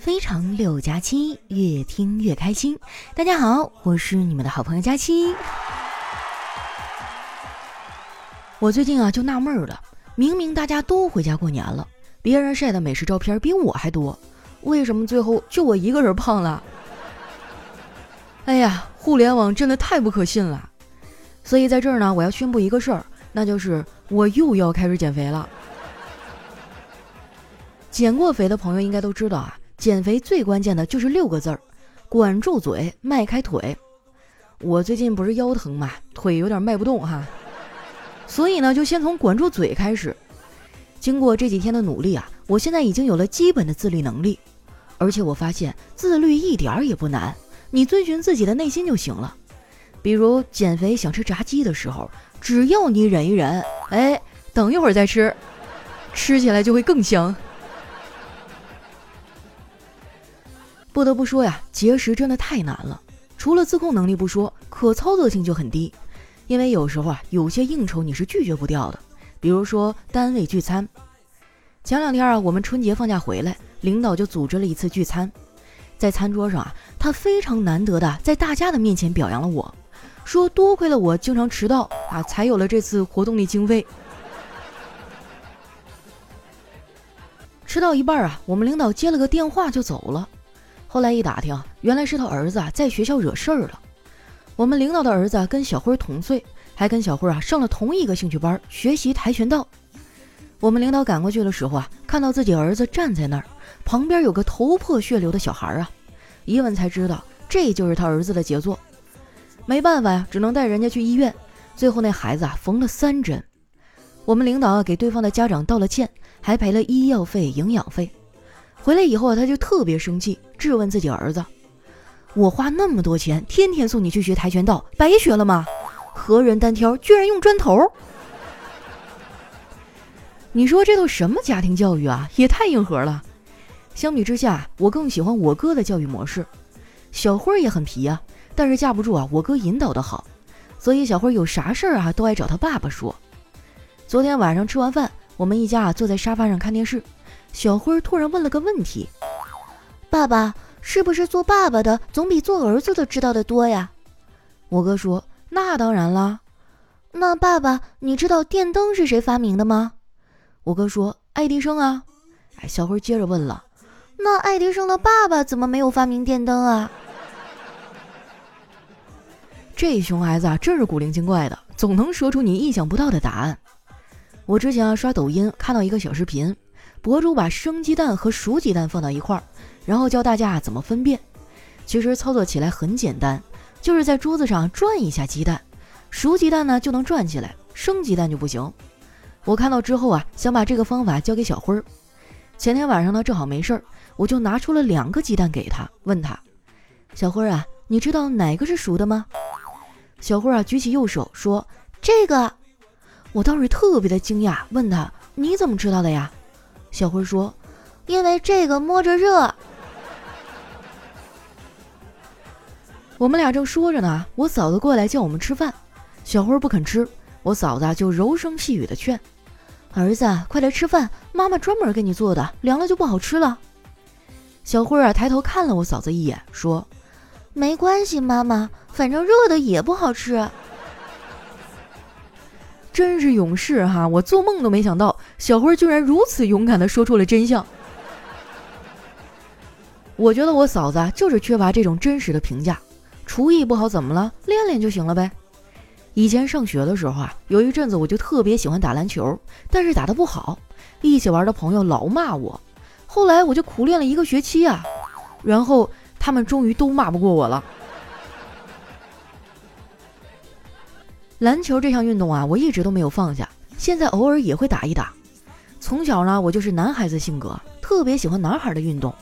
非常六加七，越听越开心。大家好，我是你们的好朋友佳期。我最近啊就纳闷了，明明大家都回家过年了，别人晒的美食照片比我还多，为什么最后就我一个人胖了？哎呀，互联网真的太不可信了。所以在这儿呢，我要宣布一个事儿，那就是我又要开始减肥了。减过肥的朋友应该都知道啊。减肥最关键的就是六个字儿：管住嘴，迈开腿。我最近不是腰疼嘛，腿有点迈不动哈，所以呢，就先从管住嘴开始。经过这几天的努力啊，我现在已经有了基本的自律能力，而且我发现自律一点儿也不难，你遵循自己的内心就行了。比如减肥想吃炸鸡的时候，只要你忍一忍，哎，等一会儿再吃，吃起来就会更香。不得不说呀，节食真的太难了。除了自控能力不说，可操作性就很低。因为有时候啊，有些应酬你是拒绝不掉的。比如说单位聚餐，前两天啊，我们春节放假回来，领导就组织了一次聚餐。在餐桌上啊，他非常难得的在大家的面前表扬了我，说多亏了我经常迟到啊，才有了这次活动的经费。吃到一半啊，我们领导接了个电话就走了。后来一打听，原来是他儿子啊在学校惹事儿了。我们领导的儿子跟小辉同岁，还跟小辉啊上了同一个兴趣班，学习跆拳道。我们领导赶过去的时候啊，看到自己儿子站在那儿，旁边有个头破血流的小孩啊，一问才知道这就是他儿子的杰作。没办法呀，只能带人家去医院。最后那孩子啊缝了三针。我们领导啊给对方的家长道了歉，还赔了医药费、营养费。回来以后啊，他就特别生气，质问自己儿子：“我花那么多钱，天天送你去学跆拳道，白学了吗？何人单挑，居然用砖头？你说这都什么家庭教育啊？也太硬核了！相比之下，我更喜欢我哥的教育模式。小辉也很皮啊，但是架不住啊，我哥引导的好，所以小辉有啥事儿啊，都爱找他爸爸说。昨天晚上吃完饭，我们一家啊坐在沙发上看电视。”小辉突然问了个问题：“爸爸，是不是做爸爸的总比做儿子的知道的多呀？”我哥说：“那当然啦。”那爸爸，你知道电灯是谁发明的吗？我哥说：“爱迪生啊。”哎，小辉接着问了：“那爱迪生的爸爸怎么没有发明电灯啊？”这熊孩子啊，真是古灵精怪的，总能说出你意想不到的答案。我之前啊刷抖音看到一个小视频。博主把生鸡蛋和熟鸡蛋放到一块儿，然后教大家怎么分辨。其实操作起来很简单，就是在桌子上转一下鸡蛋，熟鸡蛋呢就能转起来，生鸡蛋就不行。我看到之后啊，想把这个方法教给小辉儿。前天晚上呢正好没事儿，我就拿出了两个鸡蛋给他，问他：“小辉儿啊，你知道哪个是熟的吗？”小辉儿啊举起右手说：“这个。”我当时特别的惊讶，问他：“你怎么知道的呀？”小辉说：“因为这个摸着热。”我们俩正说着呢，我嫂子过来叫我们吃饭。小辉不肯吃，我嫂子就柔声细语的劝：“儿子，快来吃饭，妈妈专门给你做的，凉了就不好吃了。”小辉啊，抬头看了我嫂子一眼，说：“没关系，妈妈，反正热的也不好吃。”真是勇士哈！我做梦都没想到，小辉居然如此勇敢地说出了真相。我觉得我嫂子就是缺乏这种真实的评价。厨艺不好怎么了？练练就行了呗。以前上学的时候啊，有一阵子我就特别喜欢打篮球，但是打得不好，一起玩的朋友老骂我。后来我就苦练了一个学期啊，然后他们终于都骂不过我了。篮球这项运动啊，我一直都没有放下，现在偶尔也会打一打。从小呢，我就是男孩子性格，特别喜欢男孩的运动。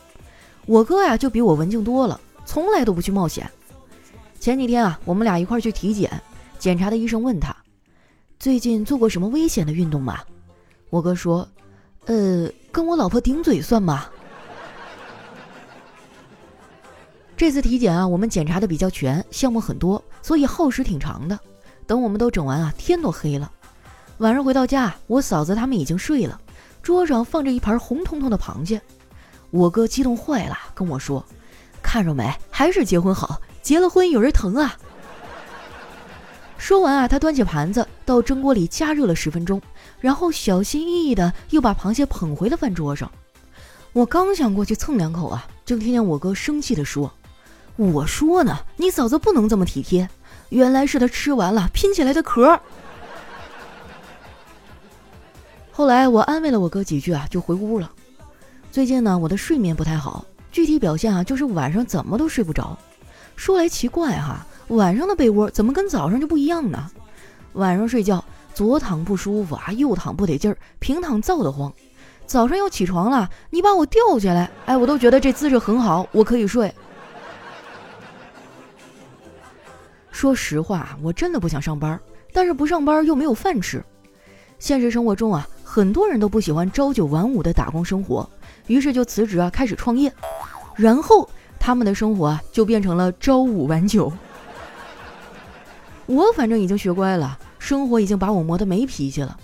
我哥呀，就比我文静多了，从来都不去冒险。前几天啊，我们俩一块去体检，检查的医生问他，最近做过什么危险的运动吗？我哥说，呃，跟我老婆顶嘴算吗？这次体检啊，我们检查的比较全，项目很多，所以耗时挺长的。等我们都整完啊，天都黑了。晚上回到家，我嫂子他们已经睡了，桌上放着一盘红彤彤的螃蟹。我哥激动坏了，跟我说：“看着没，还是结婚好，结了婚有人疼啊。”说完啊，他端起盘子到蒸锅里加热了十分钟，然后小心翼翼的又把螃蟹捧回了饭桌上。我刚想过去蹭两口啊，就听见我哥生气的说：“我说呢，你嫂子不能这么体贴，原来是他吃完了拼起来的壳。”后来我安慰了我哥几句啊，就回屋了。最近呢，我的睡眠不太好，具体表现啊，就是晚上怎么都睡不着。说来奇怪哈。晚上的被窝怎么跟早上就不一样呢？晚上睡觉左躺不舒服啊，右躺不得劲儿，平躺燥得慌。早上要起床了，你把我吊起来，哎，我都觉得这姿势很好，我可以睡。说实话，我真的不想上班，但是不上班又没有饭吃。现实生活中啊，很多人都不喜欢朝九晚五的打工生活，于是就辞职啊，开始创业，然后他们的生活啊，就变成了朝五晚九。我反正已经学乖了，生活已经把我磨得没脾气了。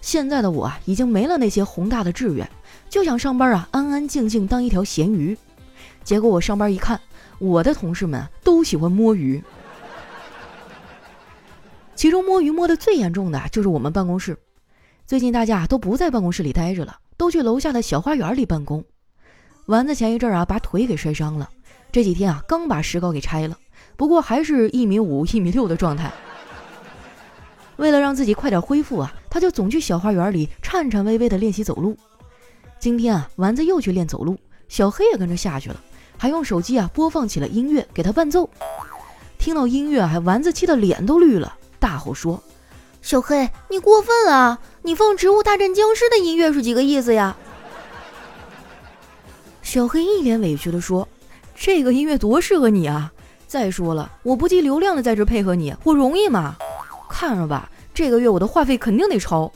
现在的我啊，已经没了那些宏大的志愿，就想上班啊，安安静静当一条咸鱼。结果我上班一看，我的同事们都喜欢摸鱼，其中摸鱼摸得最严重的就是我们办公室。最近大家都不在办公室里待着了，都去楼下的小花园里办公。丸子前一阵啊，把腿给摔伤了，这几天啊，刚把石膏给拆了。不过还是一米五、一米六的状态。为了让自己快点恢复啊，他就总去小花园里颤颤巍巍地练习走路。今天啊，丸子又去练走路，小黑也跟着下去了，还用手机啊播放起了音乐给他伴奏。听到音乐，还丸子气得脸都绿了，大吼说：“小黑，你过分啊！你放《植物大战僵尸》的音乐是几个意思呀？”小黑一脸委屈地说：“这个音乐多适合你啊！”再说了，我不计流量的在这配合你，我容易吗？看着吧，这个月我的话费肯定得超。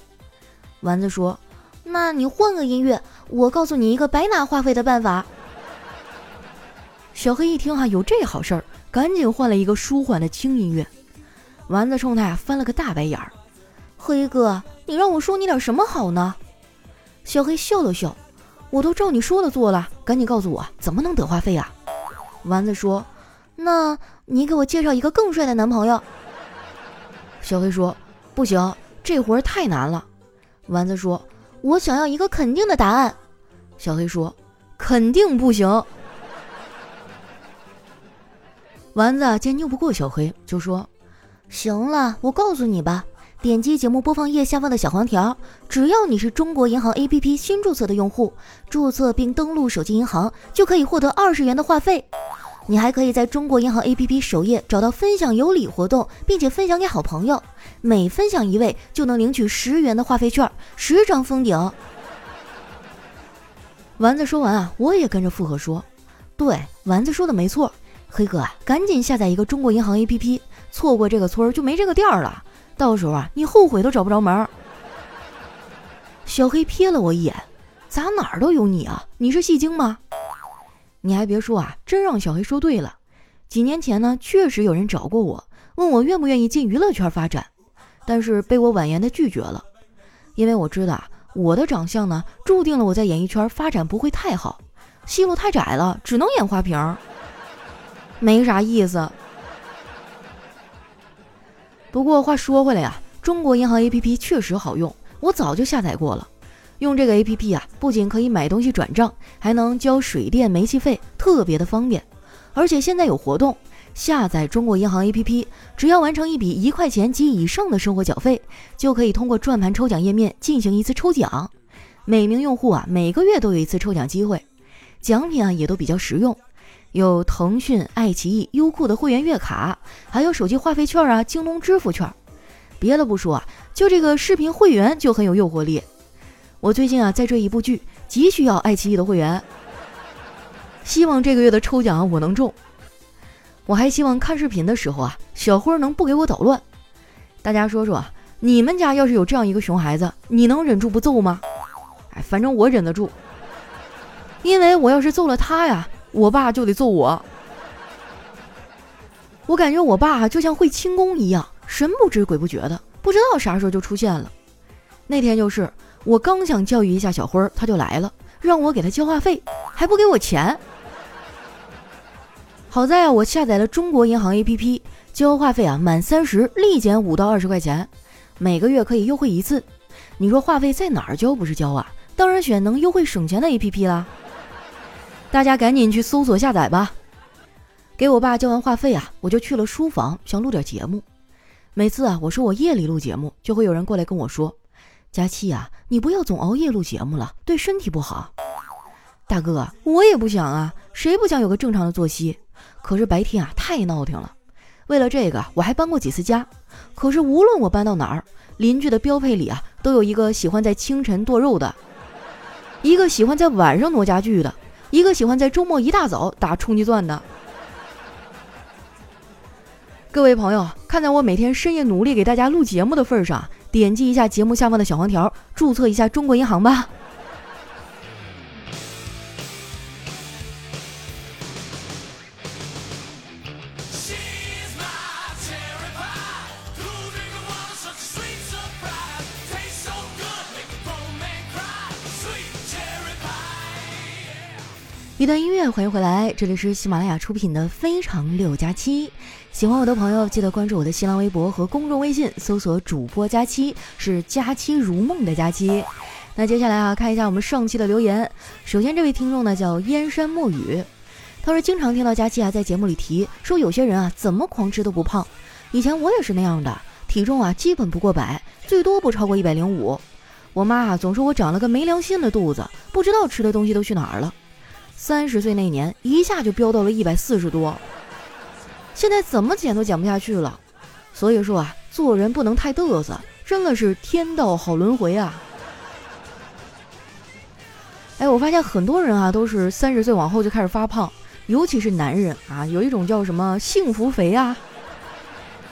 丸子说：“那你换个音乐，我告诉你一个白拿话费的办法。”小黑一听哈，有这好事儿，赶紧换了一个舒缓的轻音乐。丸子冲他呀翻了个大白眼儿：“黑哥，你让我说你点什么好呢？”小黑笑了笑：“我都照你说的做了，赶紧告诉我怎么能得话费啊？”丸子说。那你给我介绍一个更帅的男朋友。小黑说：“不行，这活儿太难了。”丸子说：“我想要一个肯定的答案。”小黑说：“肯定不行。”丸子见拗不过小黑，就说：“行了，我告诉你吧，点击节目播放页下方的小黄条，只要你是中国银行 APP 新注册的用户，注册并登录手机银行，就可以获得二十元的话费。”你还可以在中国银行 APP 首页找到分享有礼活动，并且分享给好朋友，每分享一位就能领取十元的话费券，十张封顶。丸子说完啊，我也跟着附和说：“对，丸子说的没错，黑哥啊，赶紧下载一个中国银行 APP，错过这个村儿就没这个店儿了，到时候啊，你后悔都找不着门儿。”小黑瞥了我一眼，咋哪儿都有你啊？你是戏精吗？你还别说啊，真让小黑说对了。几年前呢，确实有人找过我，问我愿不愿意进娱乐圈发展，但是被我婉言的拒绝了。因为我知道啊我的长相呢，注定了我在演艺圈发展不会太好，戏路太窄了，只能演花瓶，没啥意思。不过话说回来呀，中国银行 APP 确实好用，我早就下载过了。用这个 A P P 啊，不仅可以买东西转账，还能交水电煤气费，特别的方便。而且现在有活动，下载中国银行 A P P，只要完成一笔一块钱及以上的生活缴费，就可以通过转盘抽奖页面进行一次抽奖。每名用户啊，每个月都有一次抽奖机会，奖品啊也都比较实用，有腾讯、爱奇艺、优酷的会员月卡，还有手机话费券啊、京东支付券。别的不说啊，就这个视频会员就很有诱惑力。我最近啊在追一部剧，急需要爱奇艺的会员。希望这个月的抽奖我能中。我还希望看视频的时候啊，小辉能不给我捣乱。大家说说，你们家要是有这样一个熊孩子，你能忍住不揍吗？哎，反正我忍得住，因为我要是揍了他呀，我爸就得揍我。我感觉我爸就像会轻功一样，神不知鬼不觉的，不知道啥时候就出现了。那天就是。我刚想教育一下小辉儿，他就来了，让我给他交话费，还不给我钱。好在啊，我下载了中国银行 APP，交话费啊满三十立减五到二十块钱，每个月可以优惠一次。你说话费在哪儿交不是交啊？当然选能优惠省钱的 APP 啦。大家赶紧去搜索下载吧。给我爸交完话费啊，我就去了书房，想录点节目。每次啊，我说我夜里录节目，就会有人过来跟我说：“佳期啊，你不要总熬夜录节目了，对身体不好。”大哥，我也不想啊，谁不想有个正常的作息？可是白天啊，太闹腾了。为了这个，我还搬过几次家。可是无论我搬到哪儿，邻居的标配里啊，都有一个喜欢在清晨剁肉的，一个喜欢在晚上挪家具的，一个喜欢在周末一大早打冲击钻的。各位朋友，看在我每天深夜努力给大家录节目的份上，点击一下节目下方的小黄条，注册一下中国银行吧。一段音乐，欢迎回来，这里是喜马拉雅出品的《非常六加七》。喜欢我的朋友，记得关注我的新浪微博和公众微信，搜索“主播佳期”，是“佳期如梦”的佳期。那接下来啊，看一下我们上期的留言。首先，这位听众呢叫燕山墨雨，他说经常听到佳期啊在节目里提说，有些人啊怎么狂吃都不胖。以前我也是那样的，体重啊基本不过百，最多不超过一百零五。我妈啊总说我长了个没良心的肚子，不知道吃的东西都去哪儿了。三十岁那年，一下就飙到了一百四十多，现在怎么减都减不下去了。所以说啊，做人不能太嘚瑟，真的是天道好轮回啊！哎，我发现很多人啊，都是三十岁往后就开始发胖，尤其是男人啊，有一种叫什么幸福肥啊，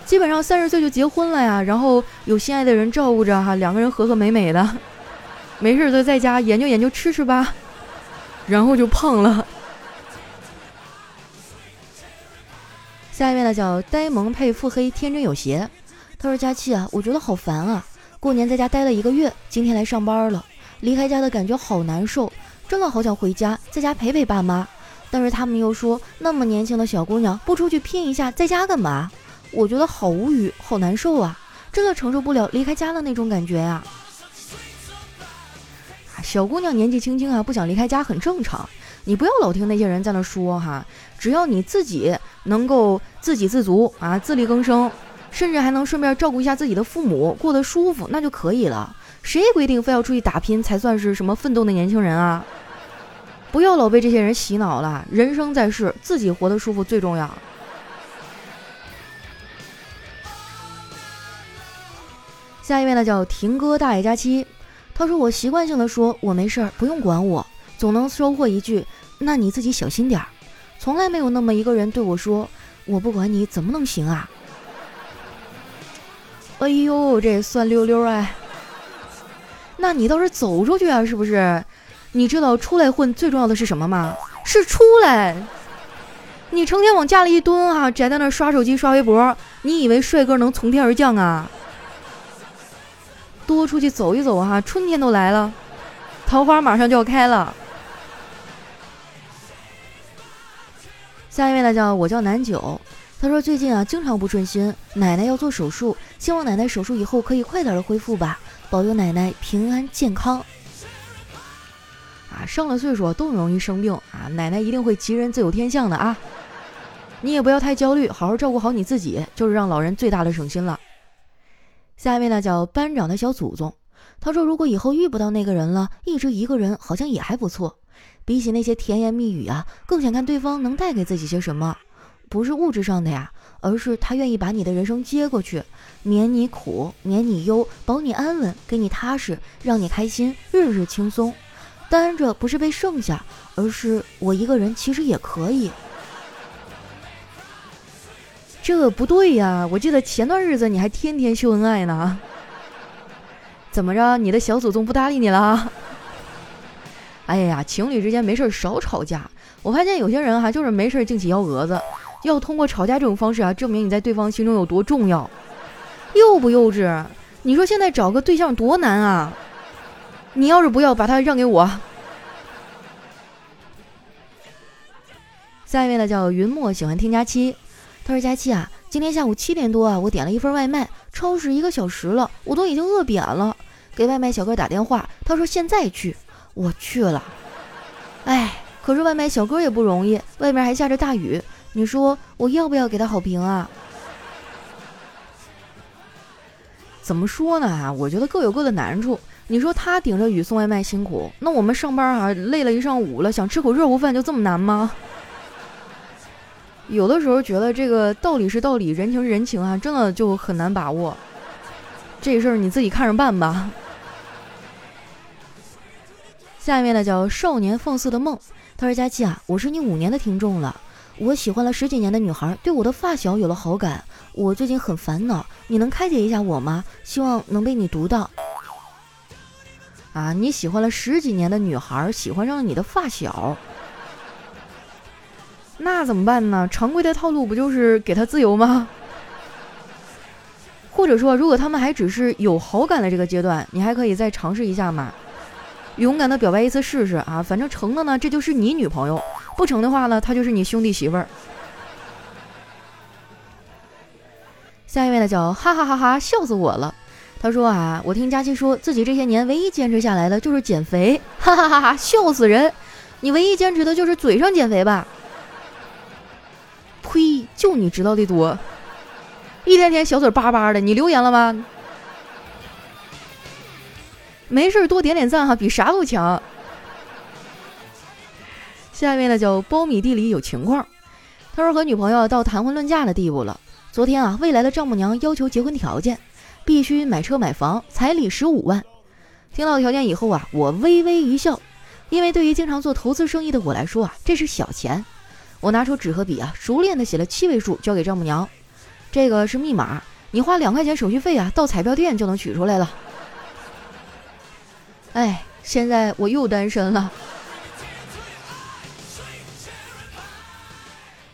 基本上三十岁就结婚了呀，然后有心爱的人照顾着哈，两个人和和美美的，没事就在家研究研究吃吃吧。然后就胖了。下一位呢叫呆萌配腹黑天真有邪，他说：“佳期啊，我觉得好烦啊！过年在家待了一个月，今天来上班了，离开家的感觉好难受，真的好想回家，在家陪陪爸妈。但是他们又说，那么年轻的小姑娘不出去拼一下，在家干嘛？我觉得好无语，好难受啊！真的承受不了离开家的那种感觉啊。”小姑娘年纪轻轻啊，不想离开家很正常。你不要老听那些人在那说哈，只要你自己能够自给自足啊，自力更生，甚至还能顺便照顾一下自己的父母，过得舒服，那就可以了。谁规定非要出去打拼才算是什么奋斗的年轻人啊？不要老被这些人洗脑了。人生在世，自己活得舒服最重要。下一位呢，叫婷哥大爷佳期。他说：“我习惯性的说，我没事儿，不用管我，总能收获一句‘那你自己小心点儿’。从来没有那么一个人对我说‘我不管你怎么能行啊’。哎呦，这酸溜溜哎！那你倒是走出去啊，是不是？你知道出来混最重要的是什么吗？是出来。你成天往家里一蹲啊，宅在那刷手机刷微博，你以为帅哥能从天而降啊？”多出去走一走哈，春天都来了，桃花马上就要开了。下一位呢，叫我叫南九，他说最近啊经常不顺心，奶奶要做手术，希望奶奶手术以后可以快点的恢复吧，保佑奶奶平安健康。啊，上了岁数都容易生病啊，奶奶一定会吉人自有天相的啊，你也不要太焦虑，好好照顾好你自己，就是让老人最大的省心了。下一位呢，叫班长的小祖宗。他说：“如果以后遇不到那个人了，一直一个人好像也还不错。比起那些甜言蜜语啊，更想看对方能带给自己些什么。不是物质上的呀，而是他愿意把你的人生接过去，免你苦，免你忧，保你安稳，给你踏实，让你开心，日日轻松。单着不是被剩下，而是我一个人其实也可以。”这不对呀！我记得前段日子你还天天秀恩爱呢，怎么着？你的小祖宗不搭理你了？哎呀，情侣之间没事少吵架。我发现有些人哈，就是没事净起幺蛾子，要通过吵架这种方式啊，证明你在对方心中有多重要，幼不幼稚？你说现在找个对象多难啊！你要是不要把他让给我。下一位呢叫云墨，喜欢听佳期。他说：“佳琪啊，今天下午七点多啊，我点了一份外卖，超时一个小时了，我都已经饿扁了。给外卖小哥打电话，他说现在去，我去了。哎，可是外卖小哥也不容易，外面还下着大雨，你说我要不要给他好评啊？怎么说呢？啊，我觉得各有各的难处。”你说他顶着雨送外卖辛苦，那我们上班啊累了一上午了，想吃口热乎饭就这么难吗？有的时候觉得这个道理是道理，人情是人情啊，真的就很难把握。这事儿你自己看着办吧。下面呢叫少年放肆的梦，他说：“佳琪啊，我是你五年的听众了，我喜欢了十几年的女孩对我的发小有了好感，我最近很烦恼，你能开解一下我吗？希望能被你读到。”啊！你喜欢了十几年的女孩喜欢上了你的发小，那怎么办呢？常规的套路不就是给他自由吗？或者说，如果他们还只是有好感的这个阶段，你还可以再尝试一下嘛，勇敢的表白一次试试啊！反正成了呢，这就是你女朋友；不成的话呢，她就是你兄弟媳妇儿。下一位呢，叫哈哈哈哈，笑死我了。他说啊，我听佳琪说自己这些年唯一坚持下来的就是减肥，哈哈哈哈，笑死人！你唯一坚持的就是嘴上减肥吧？就你知道的多，一天天小嘴巴巴的，你留言了吗？没事多点点赞哈，比啥都强。下面呢叫苞米地里有情况，他说和女朋友到谈婚论嫁的地步了。昨天啊，未来的丈母娘要求结婚条件。必须买车买房，彩礼十五万。听到条件以后啊，我微微一笑，因为对于经常做投资生意的我来说啊，这是小钱。我拿出纸和笔啊，熟练的写了七位数，交给丈母娘。这个是密码，你花两块钱手续费啊，到彩票店就能取出来了。哎，现在我又单身了。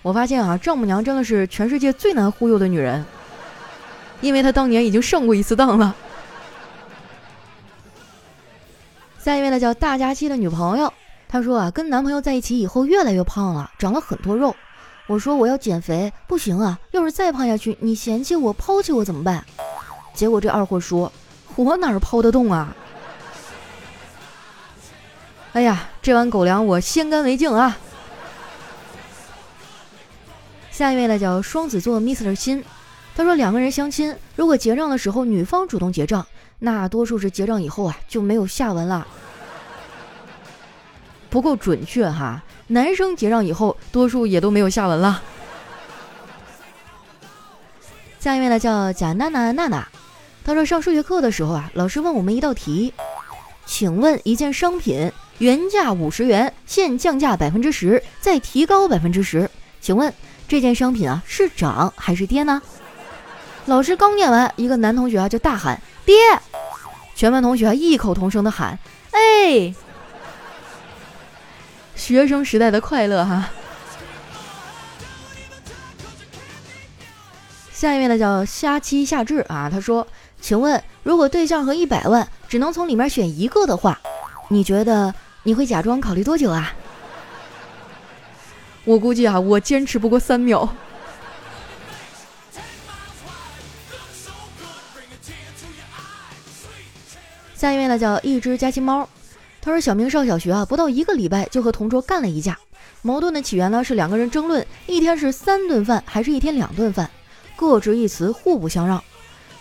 我发现啊，丈母娘真的是全世界最难忽悠的女人。因为她当年已经上过一次当了。下一位呢，叫大家期的女朋友，她说啊，跟男朋友在一起以后越来越胖了，长了很多肉。我说我要减肥，不行啊，要是再胖下去，你嫌弃我、抛弃我怎么办？结果这二货说，我哪儿抛得动啊？哎呀，这碗狗粮我先干为敬啊！下一位呢，叫双子座 Mister 心。他说：“两个人相亲，如果结账的时候女方主动结账，那多数是结账以后啊就没有下文了，不够准确哈。男生结账以后，多数也都没有下文了。”下一位呢叫贾娜娜娜娜，他说上数学课的时候啊，老师问我们一道题，请问一件商品原价五十元，现降价百分之十，再提高百分之十，请问这件商品啊是涨还是跌呢？老师刚念完，一个男同学啊就大喊“爹”，全班同学异口同声的喊“哎”。学生时代的快乐哈。下一位呢叫虾七夏至啊，他说：“请问，如果对象和一百万只能从里面选一个的话，你觉得你会假装考虑多久啊？” 我估计啊，我坚持不过三秒。下一位呢叫一只家亲猫，他说小明上小学啊，不到一个礼拜就和同桌干了一架。矛盾的起源呢是两个人争论一天是三顿饭还是一天两顿饭，各执一词，互不相让。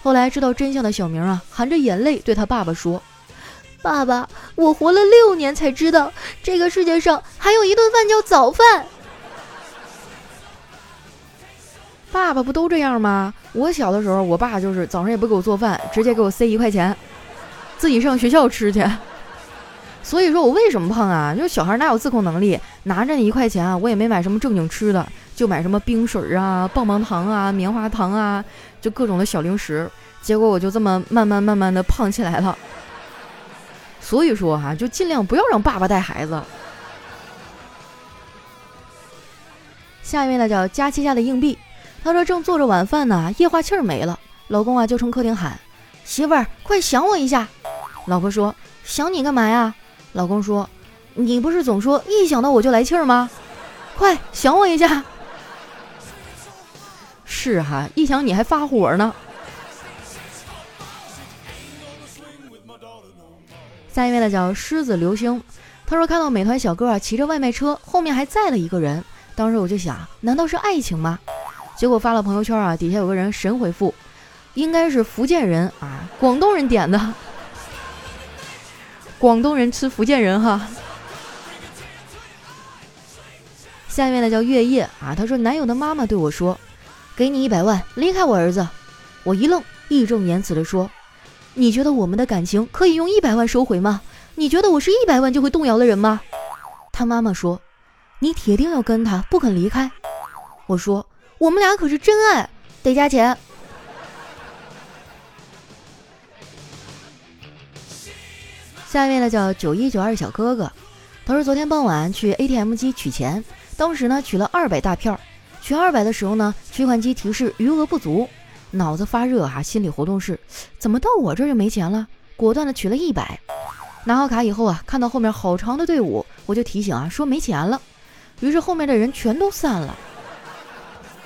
后来知道真相的小明啊，含着眼泪对他爸爸说：“爸爸，我活了六年才知道这个世界上还有一顿饭叫早饭。”爸爸不都这样吗？我小的时候，我爸就是早上也不给我做饭，直接给我塞一块钱。自己上学校吃去，所以说我为什么胖啊？就是小孩哪有自控能力，拿着那一块钱啊，我也没买什么正经吃的，就买什么冰水啊、棒棒糖啊、棉花糖啊，就各种的小零食，结果我就这么慢慢慢慢的胖起来了。所以说哈，就尽量不要让爸爸带孩子。下一位呢叫佳期家的硬币，他说正做着晚饭呢，液化气儿没了，老公啊就冲客厅喊。媳妇儿，快想我一下。老婆说：“想你干嘛呀？”老公说：“你不是总说一想到我就来气儿吗？快想我一下。是哈，一想你还发火呢。下一位呢叫狮子流星，他说看到美团小哥啊骑着外卖车，后面还载了一个人，当时我就想，难道是爱情吗？结果发了朋友圈啊，底下有个人神回复，应该是福建人啊，广东人点的，广东人吃福建人哈。下一位呢叫月夜啊，他说男友的妈妈对我说，给你一百万，离开我儿子。我一愣，义正言辞的说。你觉得我们的感情可以用一百万收回吗？你觉得我是一百万就会动摇的人吗？他妈妈说：“你铁定要跟他，不肯离开。”我说：“我们俩可是真爱，得加钱。”下一位呢叫九一九二小哥哥，他说昨天傍晚去 ATM 机取钱，当时呢取了二百大票，取二百的时候呢，取款机提示余额不足。脑子发热哈，心理活动是，怎么到我这就没钱了？果断的取了一百，拿好卡以后啊，看到后面好长的队伍，我就提醒啊，说没钱了。于是后面的人全都散了。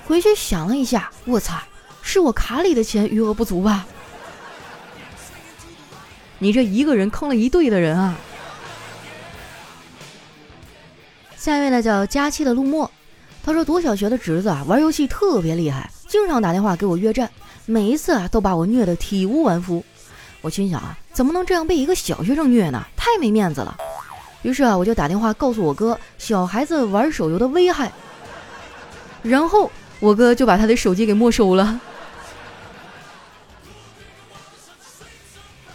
回去想了一下，我操，是我卡里的钱余额不足吧？你这一个人坑了一队的人啊！下一位呢叫佳期的陆墨，他说读小学的侄子啊，玩游戏特别厉害。经常打电话给我约战，每一次啊都把我虐得体无完肤。我心想啊，怎么能这样被一个小学生虐呢？太没面子了。于是啊，我就打电话告诉我哥小孩子玩手游的危害。然后我哥就把他的手机给没收了。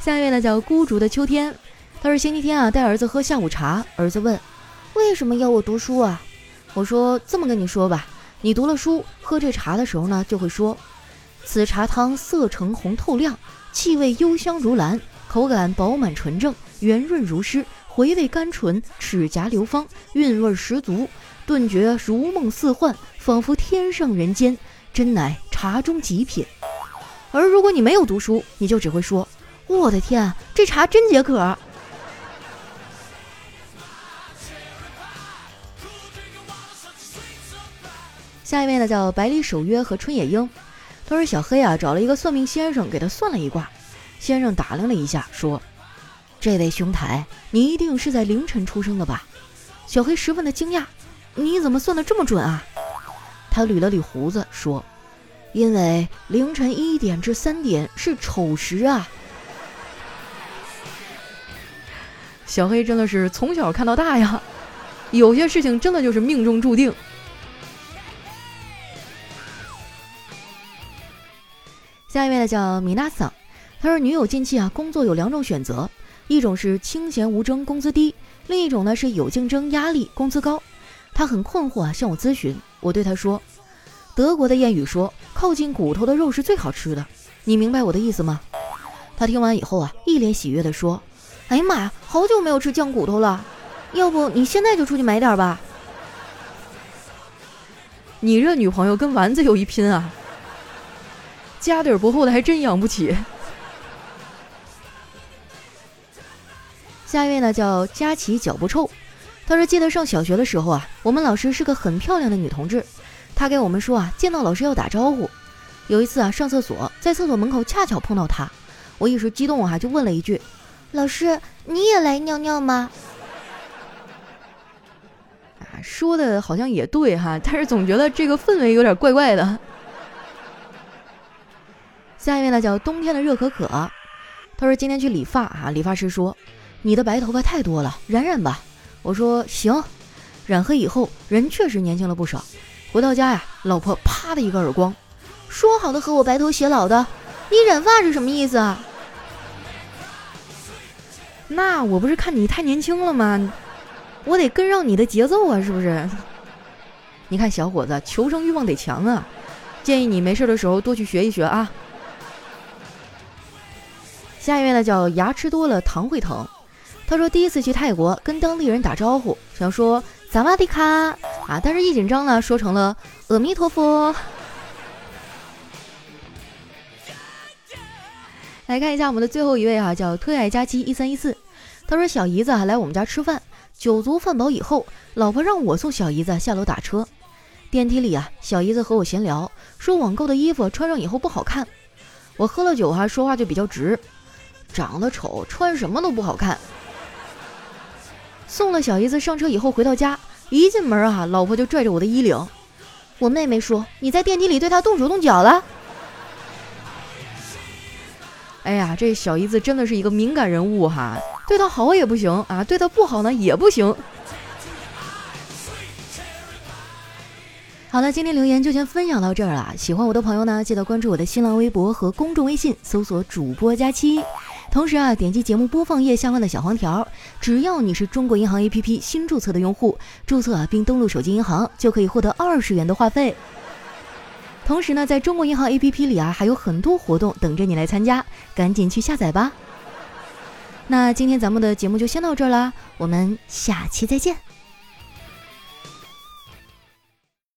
下一位呢叫孤竹的秋天，他说星期天啊带儿子喝下午茶，儿子问为什么要我读书啊？我说这么跟你说吧。你读了书，喝这茶的时候呢，就会说：“此茶汤色橙红透亮，气味幽香如兰，口感饱满纯正，圆润如诗，回味甘醇，齿颊流芳，韵味十足，顿觉如梦似幻，仿佛天上人间，真乃茶中极品。”而如果你没有读书，你就只会说：“我的天，这茶真解渴。”下一位呢叫百里守约和春野樱，他说小黑啊找了一个算命先生给他算了一卦，先生打量了一下说：“这位兄台，你一定是在凌晨出生的吧？”小黑十分的惊讶：“你怎么算的这么准啊？”他捋了捋胡子说：“因为凌晨一点至三点是丑时啊。”小黑真的是从小看到大呀，有些事情真的就是命中注定。下一位呢叫米娜桑，他说女友近期啊工作有两种选择，一种是清闲无争工资低，另一种呢是有竞争压力工资高。他很困惑啊向我咨询，我对他说，德国的谚语说靠近骨头的肉是最好吃的，你明白我的意思吗？他听完以后啊一脸喜悦地说，哎呀妈呀，好久没有吃酱骨头了，要不你现在就出去买点吧。你这女朋友跟丸子有一拼啊！家底儿不厚的还真养不起。下一位呢叫佳琪脚不臭，他说记得上小学的时候啊，我们老师是个很漂亮的女同志，她给我们说啊，见到老师要打招呼。有一次啊，上厕所在厕所门口恰巧碰到她，我一时激动啊，就问了一句：“老师，你也来尿尿吗？”啊，说的好像也对哈，但是总觉得这个氛围有点怪怪的。下一位呢叫冬天的热可可，他说今天去理发啊，理发师说你的白头发太多了，染染吧。我说行，染黑以后人确实年轻了不少。回到家呀，老婆啪的一个耳光，说好的和我白头偕老的，你染发是什么意思啊？那我不是看你太年轻了吗？我得跟上你的节奏啊，是不是？你看小伙子求生欲望得强啊，建议你没事的时候多去学一学啊。下一位呢叫牙吃多了糖会疼，他说第一次去泰国跟当地人打招呼，想说萨瓦迪卡啊，但是一紧张呢说成了阿弥陀佛。来看一下我们的最后一位哈，叫特爱佳期一三一四，他说小姨子啊来我们家吃饭，酒足饭饱以后，老婆让我送小姨子下楼打车。电梯里啊，小姨子和我闲聊，说网购的衣服穿上以后不好看。我喝了酒哈，说话就比较直，长得丑穿什么都不好看。送了小姨子上车以后，回到家一进门啊，老婆就拽着我的衣领。我妹妹说：“你在电梯里对她动手动脚了。”哎呀，这小姨子真的是一个敏感人物哈，对她好也不行啊，对她不好呢也不行。好了，今天留言就先分享到这儿了。喜欢我的朋友呢，记得关注我的新浪微博和公众微信，搜索主播佳期。同时啊，点击节目播放页下方的小黄条，只要你是中国银行 APP 新注册的用户，注册并登录手机银行，就可以获得二十元的话费。同时呢，在中国银行 APP 里啊，还有很多活动等着你来参加，赶紧去下载吧。那今天咱们的节目就先到这儿啦，我们下期再见。